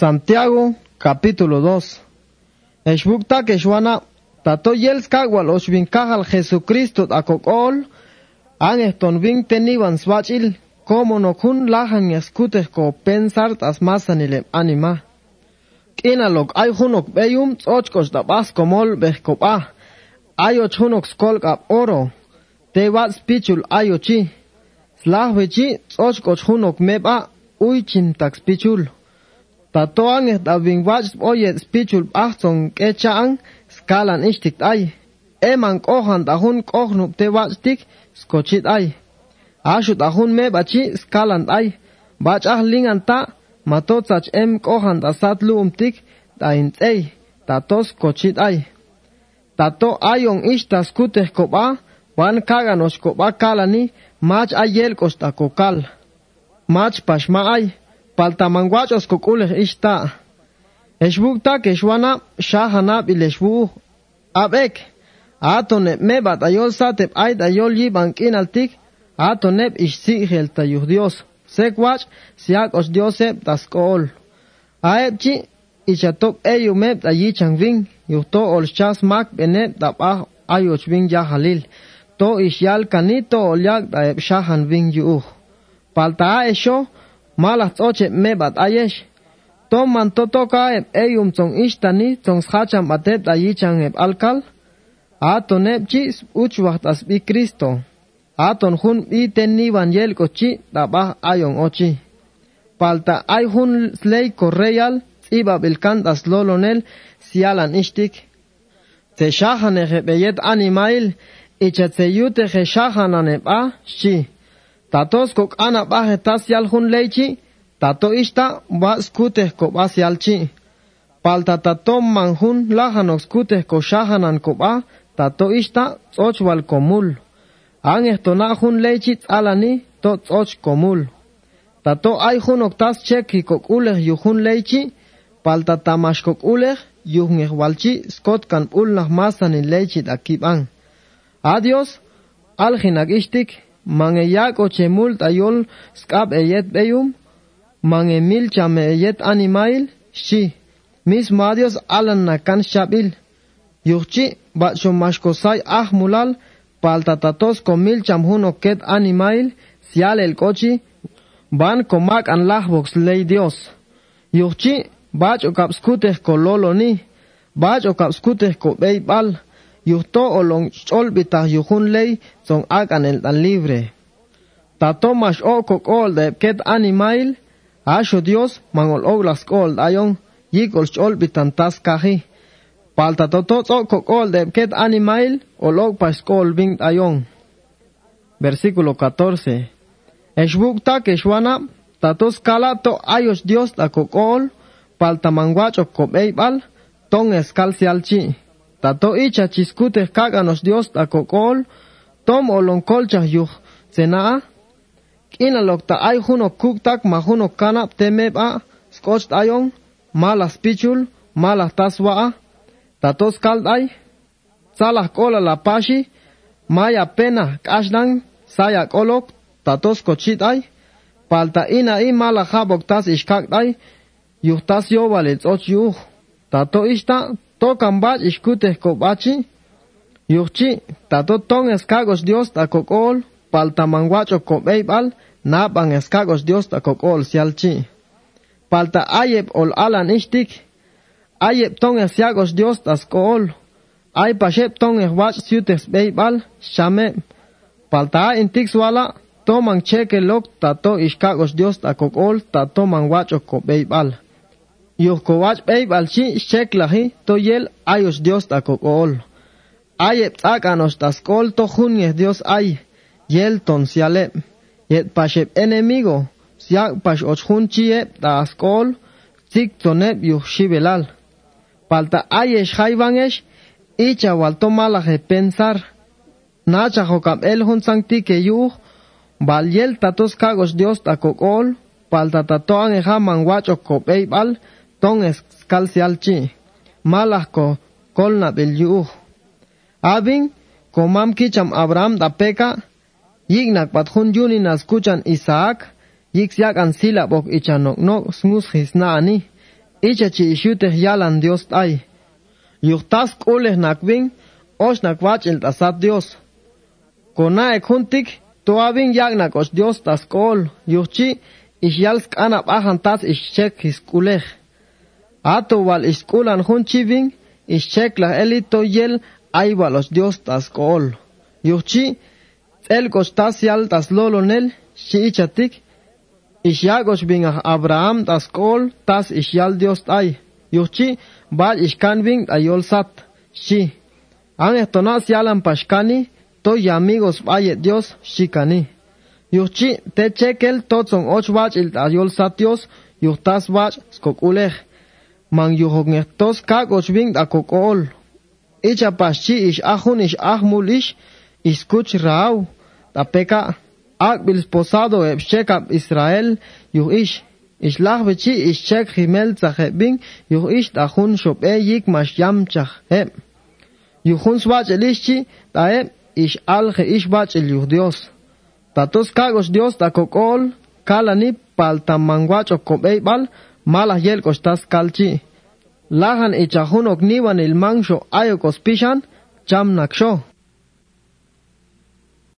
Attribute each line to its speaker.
Speaker 1: Santiago, capítulo 2. Eshbukta keshwana, tato yels kagwal oshvin kahal Jesucristo akokol, an eston vin teniban swachil, como no kun lahan yaskutes ko pensar tas masanile anima. Kinalok ay hunok beyum tsochkos da bas komol behkopa, ayo chunok skolkap oro, te wat spichul ayo chi, slahwechi tsochkos hunok meba, uychin tax pichul. Tatoan et avin wach oyet spichul achtzon kechaan skalan ishtik ay. Eman kohan tahun kohnup te wachtik skochit ay. Ashu tahun me bachi skalan ay. Bach ah lingan ta matotsach em kohan tasat luumtik dain ey. Tatos kochit ay. Tato ayon ishtas kuteh kopa wan kaganos oskopa kalani mach ayel kostakokal. Mach pashma ay. paltamanguachos kokulej ixta exbuktak exwanap xajanap ilexbu ab'ek atonep mebat ayol satep ait ayol yib ank'inaltik atonep ixsi'jel tayuj dios sekwach siak ox diosep task'ol aepchi ichatop eyu mep tayichanvin yuhto olchas mak benep tab'aj ayochvin yajalil to ixyal kanito olyak taep xajan vin yu'uj palta'a exo malaj tzoche mebat ayesh. Tom man totoka eb eyum tani ishtani tzon schacham batet ayichan eb alkal. Aton eb chis uchwaht asbi Kristo. Aton hun iten ni vanyel chi tabah ayon ochi. Palta ay hun sley real iba bilkant lolonel sialan ishtik. Te shahan ege beyet animail ichatseyute ge shahanan eb a shi. Tatos kok ana baje tasyal hun leichi, tato ishta ba skute ko basyalchi. Palta tato man hun lahanok ko shahanan ko ba, tato ishta tsochwal komul. Ang ehtona hun leichi alani to tsoch komul. Tato ay hun oktas cheki kok uleh yu leichi, palta tamash kok uleh yu ngehwalchi skot kan ulnah masanin leichi akibang. Adios, alginag ishtik, mange yak oche mult ayol skab eyet beyum, mange mil chame eyet animail, shi, mis madios alan nakan shabil, yuchi bacho mashkosay ah mulal, paltatatos con mil chamhun oket animail, sial el cochi, van comac an lahbox ley Dios, yuchi bach ko loloni, bach o kapskuteh ko beibal, yuhto olong cholbita yuhun ley son akan el tan libre. Tato mash o kokol de ket animail, asho Dios mangol oglas kol ayon, yikol cholbitan tas kaji. Palta toto to kokol de ket animail, olog pas kol bing ayon. Versículo 14. Eshbukta keshwana, tatos kala to ayos Dios ta kokol, palta manguacho kobeibal, ton eskal sialchi. Tato icha chiskute kaganos Dios ta kokol, tom olon kolcha yuh tsena, kina lokta ay huno kuktak ma huno kana temeba, skoch ayon, malas pichul, malas taswa, tatos kald ay, salah kola la pashi, maya pena kashdan, saya kolok, tatos kochit ay, palta ina i mala habok tas ishkak ay, yuh tas yobale tsoch yuh, tato ishta, tocan bach ishkuteh kobachi, yuchi, tato ton escagos Dios ta kokol, paltamanguacho kobeibal, napan escagos Dios ta kokol sialchi. Palta ayeb ol alan ishtik, ayeb ton esiagos Dios ta skool, ay pashep ton eswach siutes beibal, shame, palta intix wala, toman cheke lok tato ishkagos Dios ta kokol, tato manguacho kobeibal. Yuhkowach beibal chi sheklahi to yel ayos Dios ta kokol. Ayep tsakanos taskol to junyes Dios ay, yel ton siale, yet pashep enemigo, siak pash ochjun chiep taskol, tik tonep yuh shibelal. Palta ayesh jaibangesh, icha walto malaje pensar, nacha jokam el hun sancti que yuh, bal yel tatos kagos Dios ta kokol, palta tatoan eja manguacho kopeibal, ton es kalsialchi malahko kolna belyu abin komam kicham abram dapeka yignak pathun yuni naskuchan isaac yixiak an sila bok ichanok no snus hisna ani ichachi ishute yalan dios ay yuhtas kules nakbin oshnak wach el tasat dios kona ekuntik toabin yagnak os dios tas taskol yuchi ishyalsk anap ahantas ishchek kulech. Ato wal iskulan junchivin, ishchek la elito yel ay walos Dios tas kol. Yuhchi, el tas yal tas lolonel, shi ichatik, Ishyagos bin Abraham tas kol tas ishyal Dios ay. Yuchi bal ishkan bin ayol sat. Shi. An estonas pashkani to y amigos baye Dios shikani. Yuchi te chekel totson och bach il ayol sat Dios yuhtas bach skokulech. mang yuhog kak kagos bing da kokol. Icha paschi ish ahun ish ahmul ish iskuch rau, Tapi ka ak bil posado eb ab Israel yuh ish. Ish lah vichi ish chek himel tzache bing yuh ish da hun shop e yik mash yam chach heb. Yuhun swach el ish chi da eb ish al ge ish bach el yuh dios. Tatos kagos dios da kokol kalani paltamanguacho kobeibal Bal. Malah yel kostas kalchi. Lahan ichahun okniwan il mangsho ayokos pishan